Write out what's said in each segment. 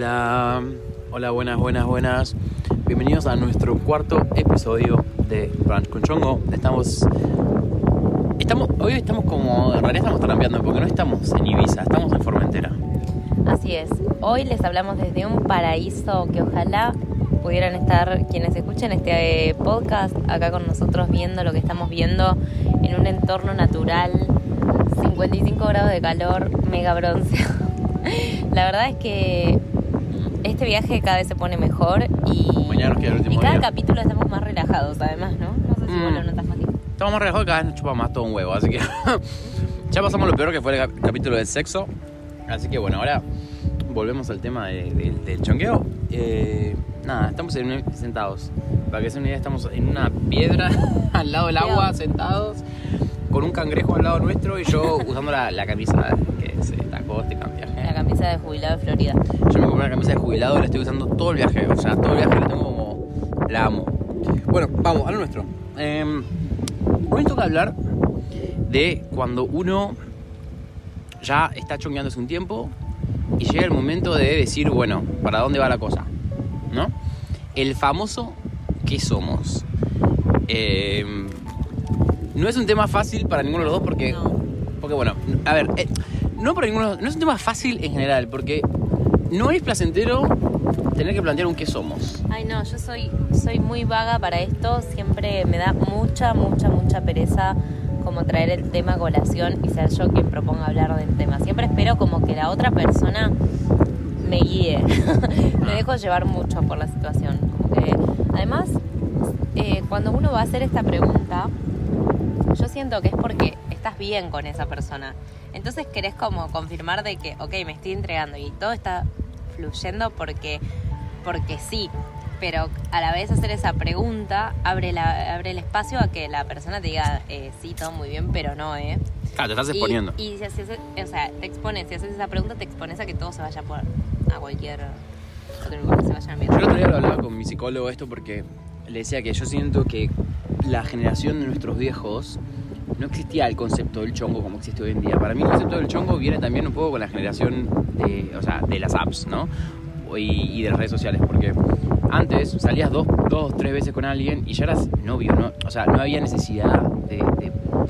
Hola, hola, buenas, buenas, buenas. Bienvenidos a nuestro cuarto episodio de Brunch con Chongo. Estamos, estamos, hoy estamos como, en realidad estamos trampeando porque no estamos en Ibiza, estamos en Formentera. Así es. Hoy les hablamos desde un paraíso que ojalá pudieran estar quienes escuchen este eh, podcast acá con nosotros viendo lo que estamos viendo en un entorno natural, 55 grados de calor, mega bronceado. La verdad es que este viaje cada vez se pone mejor y, Mañana nos queda el último y cada día. capítulo estamos más relajados además, ¿no? No sé si vos Mm. lo notas, Mati. Estamos más relajados y cada vez nos chupa más todo un huevo, así que ya pasamos lo peor que fue el cap- capítulo del sexo. Así que bueno, ahora volvemos al tema de- de- del chongueo. Eh, nada, estamos en un- sentados. Para que se una idea, estamos en una piedra al lado del agua, sentados, con un cangrejo al lado nuestro y yo usando la, la camisa viaje. La camisa de jubilado de Florida. Yo me compré una camisa de jubilado y la estoy usando todo el viaje. O sea, todo el viaje la tengo como. La amo. Bueno, vamos, a lo nuestro. Eh, hoy toca hablar de cuando uno ya está chongueando hace un tiempo y llega el momento de decir, bueno, ¿para dónde va la cosa? ¿No? El famoso ¿qué somos? Eh, no es un tema fácil para ninguno de los dos porque No. porque bueno, a ver, eh, no para ninguno, no es un tema fácil en general, porque no es placentero tener que plantear un qué somos. Ay, no, yo soy, soy muy vaga para esto. Siempre me da mucha, mucha, mucha pereza como traer el tema a colación y ser yo quien proponga hablar del tema. Siempre espero como que la otra persona me guíe. me dejo llevar mucho por la situación. Además, eh, cuando uno va a hacer esta pregunta, yo siento que es porque estás bien con esa persona. Entonces querés como confirmar de que, ok, me estoy entregando y todo está fluyendo porque, porque sí. Pero a la vez hacer esa pregunta abre, la, abre el espacio a que la persona te diga, eh, sí, todo muy bien, pero no, ¿eh? Claro, te estás Y- exponiendo. Y, si haces, o sea, te expones, si haces esa pregunta, te expones a que todo se vaya por a cualquier otro lugar que se vaya a Yo el otro día lo hablaba con mi psicólogo esto porque le decía que yo siento que la generación de nuestros viejos no existía el concepto del chongo como existe hoy en día. Para mí el concepto del chongo viene también un poco con la generación de, o sea, de las apps, ¿no? Y, de las redes sociales, porque antes salías dos, dos, tres veces con alguien y ya eras novio, ¿no? O sea, no había necesidad de,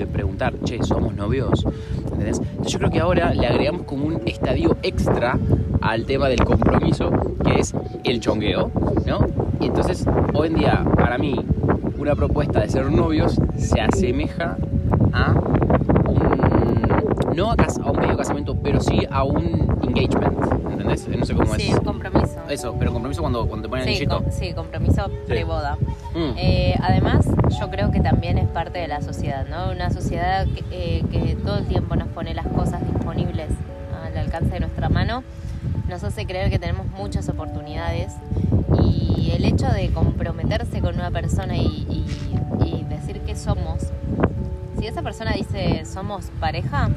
preguntar, che, ¿somos novios? Entonces yo creo que ahora le agregamos como un estadio extra al tema del compromiso, que es el chongueo, ¿no? Y entonces, hoy en día, para mí, una propuesta de ser novios se asemeja a un... No a, cas- a un medio casamiento, pero sí a un engagement, ¿entendés? No sé cómo Sí, es. un compromiso. Eso, pero compromiso cuando, cuando te ponen Sí, anillito. com- sí, compromiso pre-boda. Mm. Eh, además, yo creo que también es parte de la sociedad, ¿no? Una sociedad que, eh, que todo el tiempo nos pone las cosas disponibles al alcance de nuestra mano, nos hace creer que tenemos muchas oportunidades y el hecho de comprometerse con una persona y, y- y decir que somos, si esa persona dice somos pareja,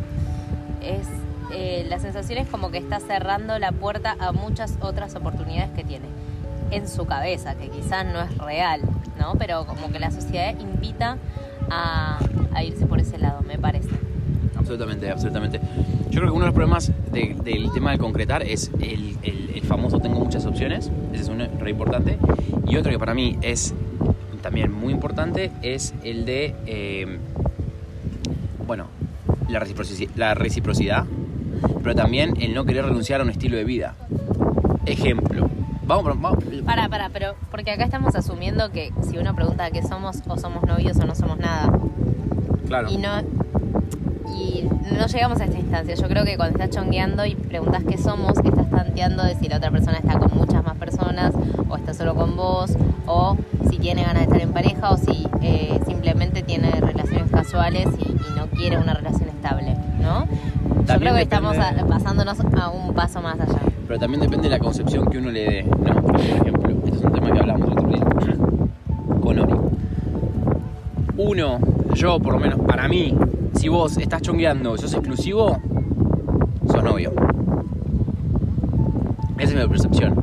es eh, la sensación es como que está cerrando la puerta a muchas otras oportunidades que tiene en su cabeza, que quizás no es real, ¿no? Pero como que la sociedad invita a, irse por ese lado, me parece. Absolutamente, absolutamente. Yo creo que uno de los problemas de- del tema de concretar es el, el- el famoso tengo muchas opciones, ese es uno re importante. Y otro que para mí es también muy importante es el de, eh, bueno, la reciproci- la reciprocidad, pero también el no querer renunciar a un estilo de vida. Ejemplo. Vamos, vamos. Para, para, pero porque acá estamos asumiendo que si uno pregunta qué somos, o somos novios o no somos nada. Claro. Y no y no llegamos a esta instancia. Yo creo que cuando estás chongueando y preguntas qué somos, estás tanteando de si la otra persona está con muchas más personas, o está solo con vos, o si tiene ganas de estar en pareja, o si eh, simplemente tiene relaciones casuales y, y no quiere una relación estable, ¿no? Yo También creo que estamos depende- a- pasándonos a un paso más allá. Pero también depende de la concepción que uno le dé, ¿no? Por ejemplo, este es un tema que hablamos otro día con Ori. Uno, yo por lo menos, para mí, si vos estás chongueando, sos exclusivo, sos novio. Esa es mi percepción.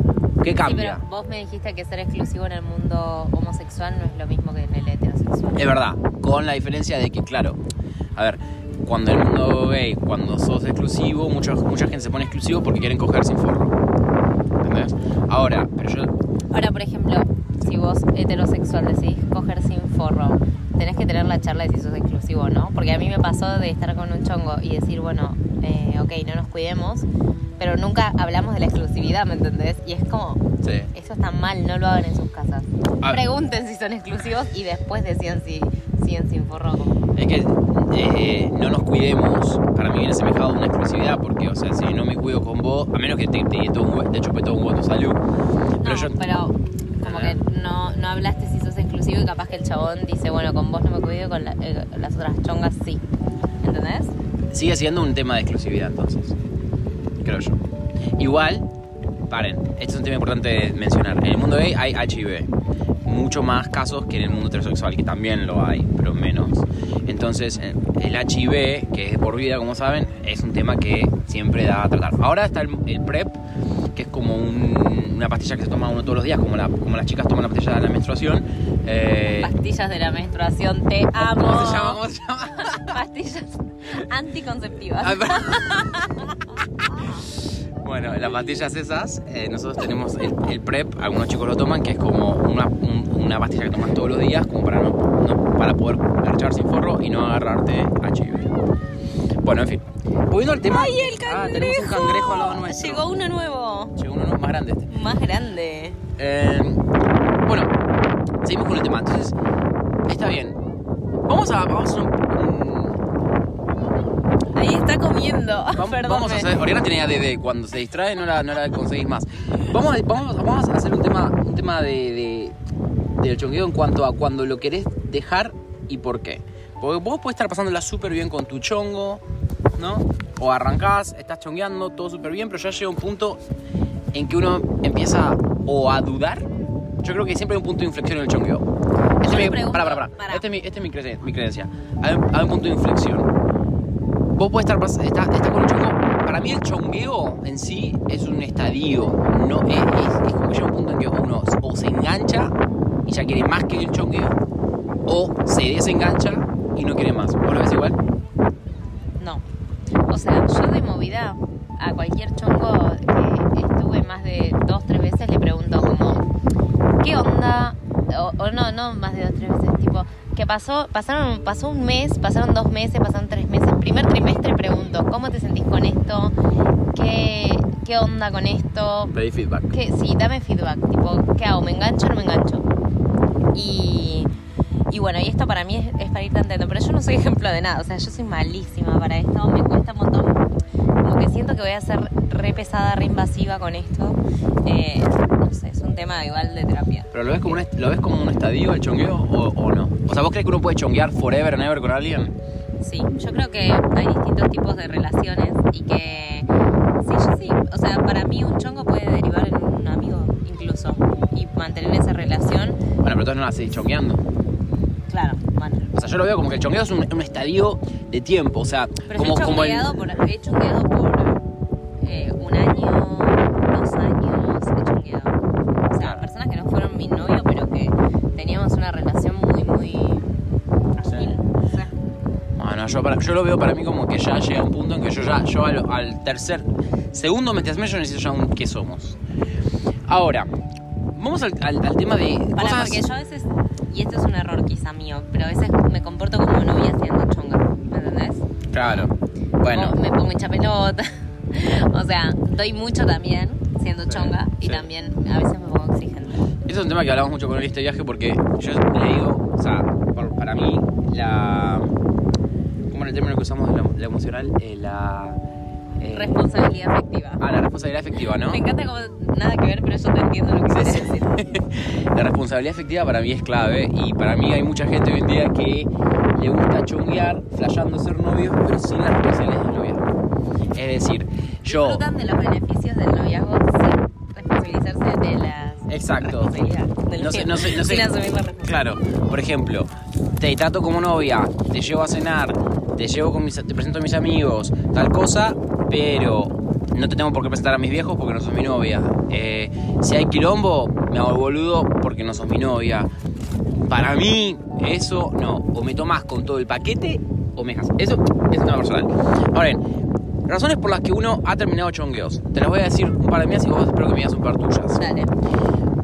¿Qué Sí, cambia? pero vos me dijiste que ser exclusivo en el mundo homosexual no es lo mismo que en el heterosexual. Es verdad, con la diferencia de que, claro, a ver, cuando el mundo gay, cuando sos exclusivo, mucha, mucha gente se pone exclusivo porque quieren coger sin forro. ¿Entendés? Ahora, pero yo. Ahora, por ejemplo, si vos heterosexual decidís coger sin forro, tenés que tener la charla de si sos exclusivo o no. Porque a mí me pasó de estar con un chongo y decir, bueno, eh, ok, no nos cuidemos, pero nunca hablamos de la exclusividad, ¿me entendés? Y es como, Sí. eso está mal, no lo hagan en sus casas. Ah. Pregunten si son exclusivos y después decían si siguen sin forro. Es que eh, no nos cuidemos, para mí viene semejado a una exclusividad, porque, o sea, si no me cuido con vos, a menos que te, te, te, te chupe todo un huevo tu salud. Pero no, yo. pero como que no, no hablaste si sos exclusivo y capaz que el chabón dice, bueno, con vos no me cuido con la- eh, las otras chongas sí. ¿Entendés? Sigue siendo un tema de exclusividad, entonces. Creo yo. Igual, paren, este es un tema importante de mencionar. En el mundo gay hay HIV. Mucho más casos que en el mundo heterosexual, que también lo hay, pero menos. Entonces, eh, el HIV, que es de por vida, como saben, es un tema que siempre da a tratar. Ahora está el, el PrEP, que es como un- una pastilla que se toma uno todos los días, como, la- como las chicas toman la pastilla de la menstruación. Eh, Pastillas de la menstruación, te amo. ¿Cómo se llama? ¿Cómo se llama? Pastillas anticonceptivas. Bueno, las pastillas esas, eh, nosotros tenemos el, el PrEP, algunos chicos lo toman, que es como una, un- una pastilla que tomas todos los días como para, no, no- para poder garchar sin forro y no agarrarte HIV. Bueno, en fin. Volviendo al tema. ¡Ay, el cangrejo! Ah, tenemos un cangrejo al lado nuestro. Llegó uno nuevo. Llegó uno más grande este. Más grande. Eh, bueno, seguimos con el tema. Entonces, está bien. Vamos a, vamos a hacer un- está comiendo. Vamos, vamos a hacer. Oriana tenía DD. Cuando se distrae no la, no la conseguís más. Vamos vamos, vamos a hacer un tema, un tema de, de- del chongueo en cuanto a cuando lo querés dejar y por qué. Porque vos podés estar pasándola súper bien con tu chongo, ¿no? O arrancás, estás chongueando, todo súper bien, pero ya llega un punto en que uno empieza o a dudar. Yo creo que siempre hay un punto de inflexión en el chongueo. Este es mi, pará, pará. pará. Este es mi, este es mi, creencia, mi creencia. Hay, hay un punto de inflexión vos podés estar está, con un chongo. Para mí el chongueo en sí es un estadio. No, es, como que llega un punto en que uno o se engancha y ya quiere más que el chongueo, o se desengancha y no quiere más. ¿Vos lo ves igual? No. O sea, yo de movida a cualquier chongo que estuve más de dos, tres veces le pregunto como, ¿qué onda? O, o no, no más de dos, tres veces, tipo, ¿qué pasó? Pasaron, pasó un mes, pasaron dos meses, pasaron tres meses. Primer trimestre pregunto, ¿cómo te sentís con esto? ¿Qué, qué onda con esto? Pedí feedback. que sí, dame feedback, tipo, ¿qué hago? ¿Me engancho o no me engancho? Y, y bueno, y esto para mí es, es para ir tanteando, pero yo no soy ejemplo de nada, o sea, yo soy malísima para esto, me cuesta un montón, como que siento que voy a ser re pesada, re invasiva con esto, Eh, no sé, es un tema igual de terapia. ¿Pero lo ves como un, est- lo ves como un estadio el chongueo o, o no? O sea, ¿vos crees que uno puede chonguear forever and ever con alguien? Sí, yo creo que hay distintos tipos de relaciones y que, sí, yo sí, o sea, para mí un chongo puede derivar en un amigo incluso y mantener esa relación, Bueno, pero entonces no la seguís chongueando. claro, bueno. O sea, yo lo veo como que el chongueo es un, un estadio de tiempo. O sea, Pero como, yo he como el. por, he chongueado por eh, un año, dos años, he chongueado. O sea, personas que no fueron mi novio, pero que teníamos una relación muy, muy Bueno, yo, para- yo lo veo para mí como que ya llega un punto en que yo ya, yo al, al tercer, segundo mes yo necesito ya un qué somos. Ahora, vamos al, al- al tema de para, cosas... porque yo a veces, y esto es un error quizá mío, pero a veces me comporto como novia siendo chonga, ¿me entendés? Claro, bueno, O me pongo hecha pelota. o sea, doy mucho también siendo Sí, chonga y sí. también a veces me pongo exigente. eso es un tema que hablamos mucho con él este viaje porque yo le digo, o sea, por- para mí la... ¿Cómo era el término que usamos de la, la emocional? Eh, la... eh, Responsabilidad afectiva. Ah, la responsabilidad efectiva, ¿no? Me encanta como nada que ver, pero yo te entiendo lo que quieres Sí, decir. La responsabilidad efectiva para mí es clave y para mí hay mucha gente hoy en día que le gusta chonguear, flasheando ser novios, pero sin las responsabilidades del noviazgo. Es decir, yo... Disfrutan de los beneficios del noviazgo sin responsabilizarse de las Exacto. del No sé, no sé, no sé. Sin asumir la responsabilidad. Claro, por ejemplo, te trato como novia, te llevo a cenar, te llevo con mis, te presento a mis amigos, tal cosa, pero no te tengo por qué presentar a mis viejos porque no sos mi novia. Eh, si hay quilombo, me hago el boludo porque no sos mi novia. Para mí, eso no. O me tomás con todo el paquete omejas. Eso es un tema personal. Ahora bien, razones por las que uno ha terminado chongueos. Te las voy a decir un par de mías y vos espero que me digas un par tuyas. Dale.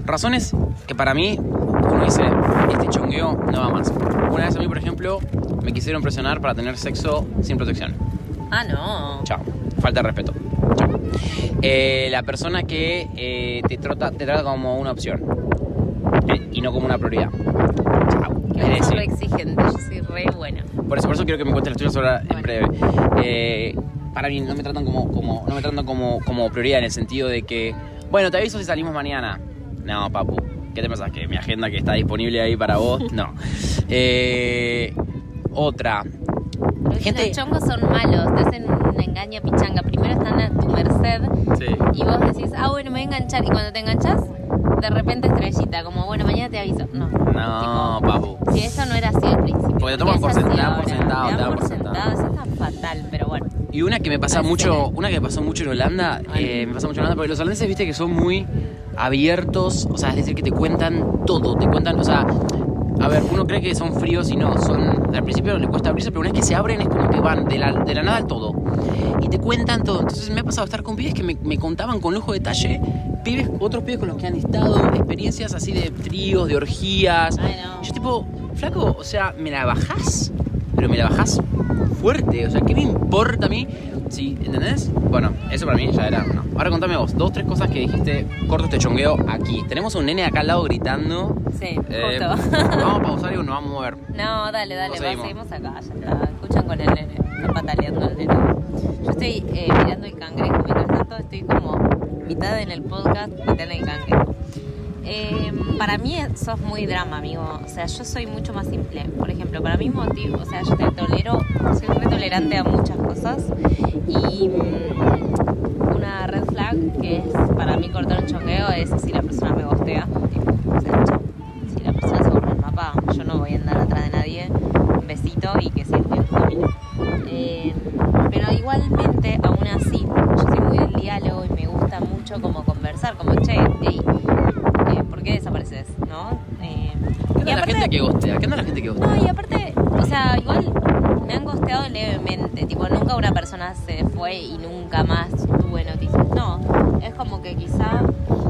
Razones que para mí, uno dice, este chongueo no va más. Una vez a mí, por ejemplo, me quisieron presionar para tener sexo sin protección. Ah, no. Chao. Falta de respeto. Chao. Eh, la persona que eh, te, trata, te trata como una opción eh, y no como una prioridad. Chao. Es decir, re exigente, yo soy re buena. por eso, por eso quiero que me cuentes las tuyas ahora en breve. Eh, para mí no me tratan como, como, no me tratan como, como prioridad en el sentido de que, bueno, te aviso si salimos mañana. No, papu. ¿Qué te pasa? ¿Que mi agenda que está disponible ahí para vos? No. Eh, otra. Gente- chongos son malos, te hacen una engaña pichanga. Primero están a tu merced Sí. y vos decís, ah, bueno, me voy a enganchar. Y cuando te enganchas, de repente estrellita, como, bueno, mañana te aviso. No. No, papu. Si eso no era así al principio. Porque te toman por así sent- te dan por sentado, Te dan por sentado. sentado, eso está fatal, pero bueno. Y una que me pasa Parece mucho, que- una que pasó mucho en Holanda, eh, me pasa mucho en Holanda porque los holandeses, viste que son muy abiertos, o sea, es decir, que te cuentan todo, te cuentan, o sea, a ver, uno cree que son fríos y no, son, al principio les cuesta abrirse, pero una vez que se abren es como que van de la, de la nada al todo. Y te cuentan todo. Entonces me ha pasado estar con pibes que me, me contaban con lujo de detalle, pibes, otros pibes con los que han estado, experiencias así de tríos, de orgías. Yo tipo, flaco, o sea, ¿me la bajás? Pero me la bajás fuerte, o sea, ¿qué me importa a mí? Sí, ¿entendés? Bueno, eso para mí ya era. No. Ahora contame vos, dos, tres cosas que dijiste, corto este chongueo aquí. Tenemos un nene acá al lado gritando. Sí, Eh, justo. vamos a pausar y nos vamos a mover. No, dale, dale, va, seguimos. seguimos acá, ya está. Escuchan con el nene, está pataleando el nene. Yo estoy eh, mirando el cangrejo, mientras tanto estoy como mitad en el podcast, mitad en el cangrejo. Eh, para mí sos muy drama, amigo. O sea, yo soy mucho más simple. Por ejemplo, para mí motivo, o sea, yo te tolero, soy muy tolerante a muchas cosas. Y mm, una red flag que es para mí cortar un chongueo es si la persona me gostea. Tipo, o sea, chao. Si la persona se borra el mapa, yo no voy a andar atrás de nadie. Un besito y que el camino. Eh, pero igualmente, aún así, yo soy muy del diálogo y me gusta mucho como conversar, como, che, hey, eh, ¿por qué desapareces? ¿No? Eh, ¿Qué onda la gente que gostea? ¿Qué onda la gente que gostea? no, y aparte, o sea, igual me han gosteado levemente. Tipo, se fue y nunca más tuve noticias. No, es como que quizá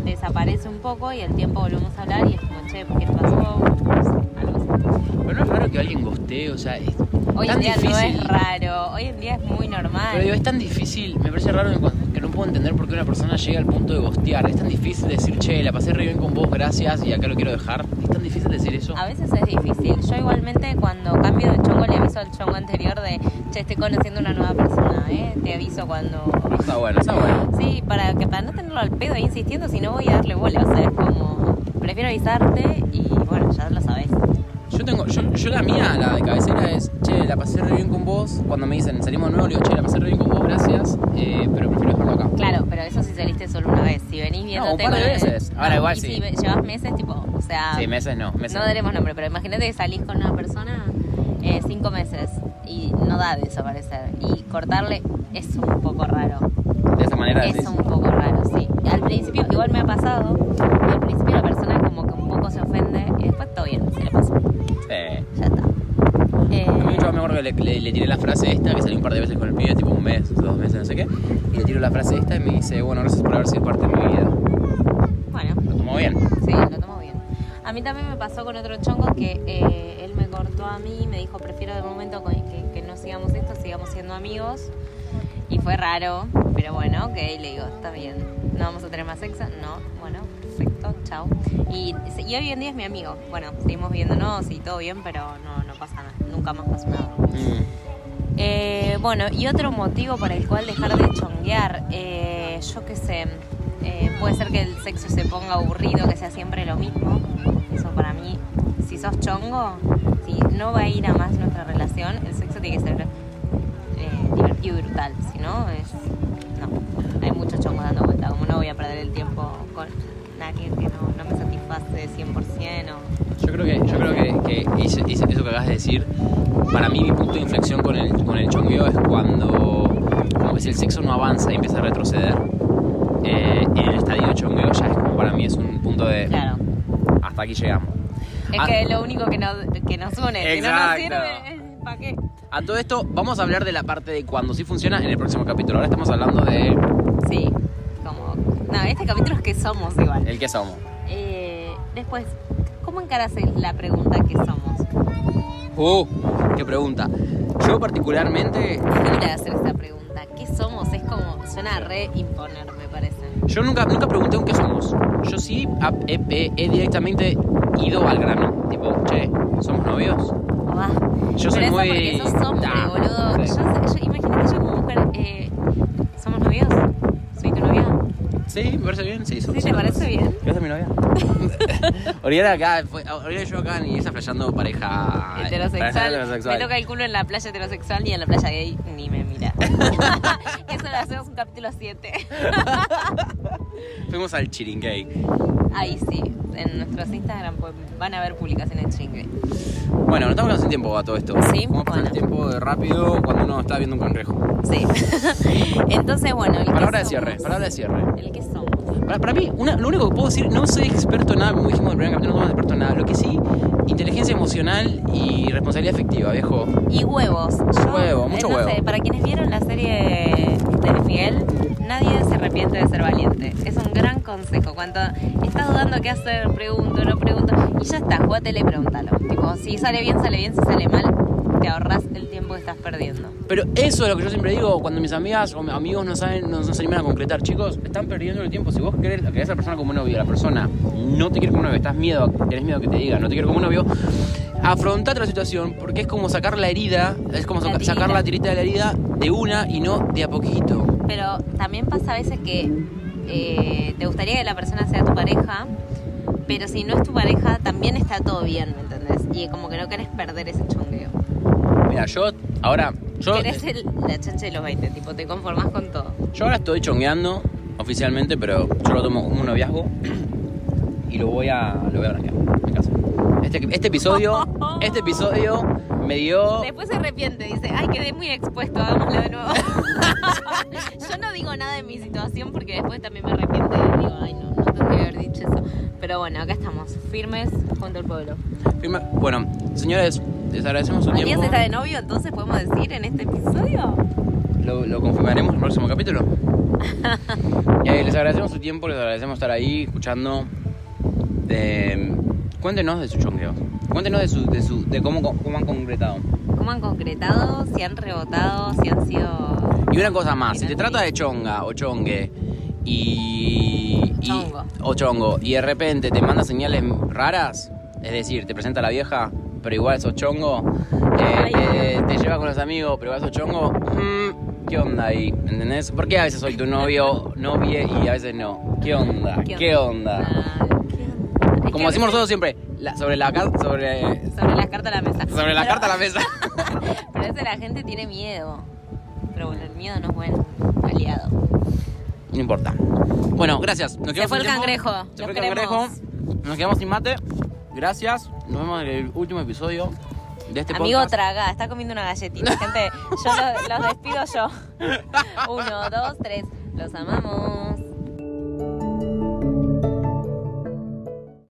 desaparece un poco y al tiempo volvemos a hablar y es como, che, ¿qué pasó? No algo así. Pero no es raro que alguien gostee, o sea, es Hoy tan en día no difícil. es raro, hoy en día es muy normal. Pero digo, es tan difícil, me parece raro que- no puedo entender por qué una persona llega al punto de gostear. Es tan difícil decir, che, la pasé re bien con vos, gracias, y acá lo quiero dejar. Es tan difícil decir eso. A veces es difícil. Yo igualmente cuando cambio de chongo le aviso al chongo anterior de, che, estoy conociendo una nueva persona, ¿eh? Te aviso cuando... Está bueno, está bueno. Sí, para que para no tenerlo al pedo ahí insistiendo, si no voy a darle bola. O sea, es como, prefiero avisarte y bueno, ya lo sabes. Yo tengo, yo, yo la mía, la de cabecera es, che, la pasé re bien con vos. Cuando me dicen, salimos nuevo, le digo, che, la pasé re bien con vos, gracias, eh, pero prefiero dejarlo acá. Claro, pero eso si saliste solo una vez. Si venís viéndote un par de veces. Ahora igual y sí. si llevas meses, tipo, o sea, Sí, meses no, meses no daremos nombre, pero imagínate que salís con una persona eh, cinco meses y no da de desaparecer. Y cortarle es un poco raro. De esa manera Es decís. un poco raro, sí. Al principio, igual me ha pasado, al principio la persona como que un poco se ofende y después todo bien, se le pasa. Sí. Ya está. Yo me acuerdo que le, le- le tiré la frase esta, que salí un par de veces con el pibe, tipo un mes, dos meses, no sé qué. Y le tiro la frase esta y me dice, bueno, gracias por haber sido parte de mi vida. bueno, Lo tomó bien. sí, lo tomo bien. A mí también me pasó con otro chongo que eh, él me cortó a mí y me dijo, prefiero de momento que, que no sigamos esto, sigamos siendo amigos. Y fue raro, pero bueno, ok, le digo, está bien. ¿No vamos a tener más sexo? No, bueno, perfecto, chao. Y, y hoy en día es mi amigo. Bueno, seguimos viéndonos y todo bien, pero no, no pasa nada. Nunca más pasó. Mm. Eh, bueno, y otro motivo para el cual dejar de chonguear, eh, yo qué sé, eh, puede ser que el sexo se ponga aburrido, que sea siempre lo mismo. Eso para mí, si sos chongo, si no va a ir a más nuestra relación, el sexo tiene que ser eh, divertido y brutal. Si no, es. No, hay mucho chongo dando vuelta. Como no voy a perder el tiempo con alguien que no, no me satisface 100% o. Yo creo que, yo creo que, que ese- ese- eso que acabas de decir, para mí mi punto de inflexión con el, con el chongueo es cuando, como que si el sexo no avanza y empieza a retroceder, eh, en el estadio de chongueo ya es como para mí es un punto de Claro. hasta aquí llegamos. Es Ah. que es lo único que nos, que nos une. Si no nos sirve, ¿Para qué? A todo esto, vamos a hablar de la parte de cuando sí funciona en el próximo capítulo. Ahora estamos hablando de Sí, como... No, este capítulo es que somos igual. el que somos. Eh, después, ¿cómo encaras la pregunta que somos? Uh, qué pregunta. Yo particularmente, dura hacer esta pregunta. ¿Qué somos? Es como... Suena re imponer, me parece. yo nunca, nunca pregunté un qué somos. Yo sí he, he- he directamente ido al grano. Tipo, che, ¿somos novios? Ah, Yo soy muy... porque sos hombre, Nah, boludo. sí. Yo, yo- imagínate yo como mujer, eh, ¿somos novios? ¿Soy? Sí, me parece bien, sí. ¿Sí te parece bien? ¿Quieres ser mi novia? Oriana acá, fue, Oriana y yo acá ni está flasheando pareja heterosexual. pareja heterosexual. Me toca el culo en la playa heterosexual y en la playa gay ni me mira. Eso lo hacemos un capítulo 7. Fuimos al chiringay. Ahí sí, en nuestros Instagram pues, van a ver publicaciones chingue. Bueno, no estamos quedando sin tiempo a todo esto. Sí, Vamos a pasar bueno. el tiempo de rápido cuando uno está viendo un cangrejo. Sí. Entonces, bueno, el Palabra de cierre, somos. palabra de cierre. El que somos. Para, para mí, una- lo único que puedo decir, no soy experto en nada, como dijimos en el primer capítulo, no somos expertos en nada. Lo que sí, inteligencia emocional y responsabilidad efectiva, viejo. Y huevos. Yo, Huevo, mucho eh, no huevo. sé, para quienes vieron la serie de Miguel, nadie se arrepiente de ser valiente. Un consejo. Cuando estás dudando qué hacer, pregunto, no pregunto. Y ya está, jugátele y pregúntalo. Tipo, si sale bien, sale bien. Si sale mal, te ahorras el tiempo que estás perdiendo. Pero eso es lo que yo siempre digo cuando mis amigas o amigos no saben, no, no se animan a concretar. Chicos, están perdiendo el tiempo. Si vos querés, querés a la persona como novio, la persona no te quiere como novio, estás miedo, tenés miedo que te diga, no te quiero como novio, afrontate la situación porque es como sacar la herida, es como La saca- sacar la tirita de la herida de una y no de a poquito. Pero también pasa a veces que eh, te gustaría que la persona sea tu pareja, pero si no es tu pareja, también está todo bien, ¿me entendés? Y como que no querés perder ese chongueo. Mira, yo ahora, yo, Querés el- la chancha de los 20, tipo, te conformás con todo. yo ahora estoy chongueando oficialmente, pero yo lo tomo como un noviazgo y lo voy a, lo voy a blanquear en casa. Este, este episodio, este episodio me dio... Después se arrepiente, dice, ay, quedé muy expuesto, hagámoslo de nuevo. Yo no digo nada de mi situación porque después también me arrepiento y digo, ay, no, no tengo que haber dicho eso. Pero bueno, acá estamos, firmes junto al pueblo. Firme- Bueno, señores, les agradecemos su ¿Matías tiempo. está de novio, entonces podemos decir en este episodio? Lo, lo confirmaremos en el próximo capítulo. Eh, les agradecemos su tiempo, les agradecemos estar ahí escuchando. De, cuéntenos de su chongueo. Cuéntenos de, su, de, su, de cómo, cómo han concretado. ¿Cómo han concretado? ¿Si han rebotado? ¿Si han sido...? Y una cosa más, si te trata de chonga o chongue y, y- Chongo. o chongo y de repente te manda señales raras, es decir, te presenta a la vieja, pero igual sos chongo, eh, te, te lleva con los amigos, pero igual sos chongo, mm, ¿qué onda ahí? ¿Entendés? ¿Por qué a veces soy tu novio, novia y a veces no? ¿Qué onda? ¿Qué, onda? ¿qué onda? Es que Como decimos nosotros siempre, la- sobre la sobre Sobre las cartas a la mesa. sobre la Pero- carta a la mesa. Pero veces la gente tiene miedo. Pero bueno, el miedo no es buen aliado. No importa. Bueno, gracias. Nos Se fue el tiempo. cangrejo. Se Los fue el cangrejo. Nos quedamos sin mate. Gracias. Nos vemos en el último episodio de este Amigo, podcast. traga, está comiendo una galletita. Gente, yo los, los despido yo. Uno, dos, tres. Los amamos.